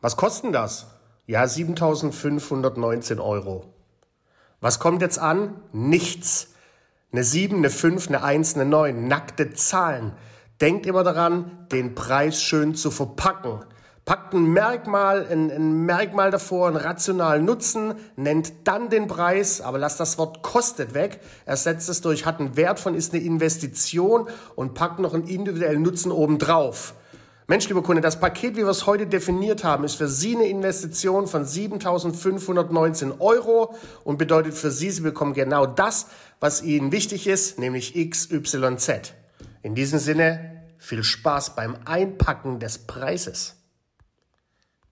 Was kostet das? Ja, 7519 Euro. Was kommt jetzt an? Nichts. Eine 7, eine 5, eine 1, eine 9. Nackte Zahlen. Denkt immer daran, den Preis schön zu verpacken. Packt ein Merkmal, ein, ein, Merkmal davor, einen rationalen Nutzen, nennt dann den Preis, aber lasst das Wort kostet weg, ersetzt es durch hat einen Wert von, ist eine Investition und packt noch einen individuellen Nutzen oben drauf. Mensch, lieber Kunde, das Paket, wie wir es heute definiert haben, ist für Sie eine Investition von 7.519 Euro und bedeutet für Sie, Sie bekommen genau das, was Ihnen wichtig ist, nämlich XYZ. In diesem Sinne, viel Spaß beim Einpacken des Preises.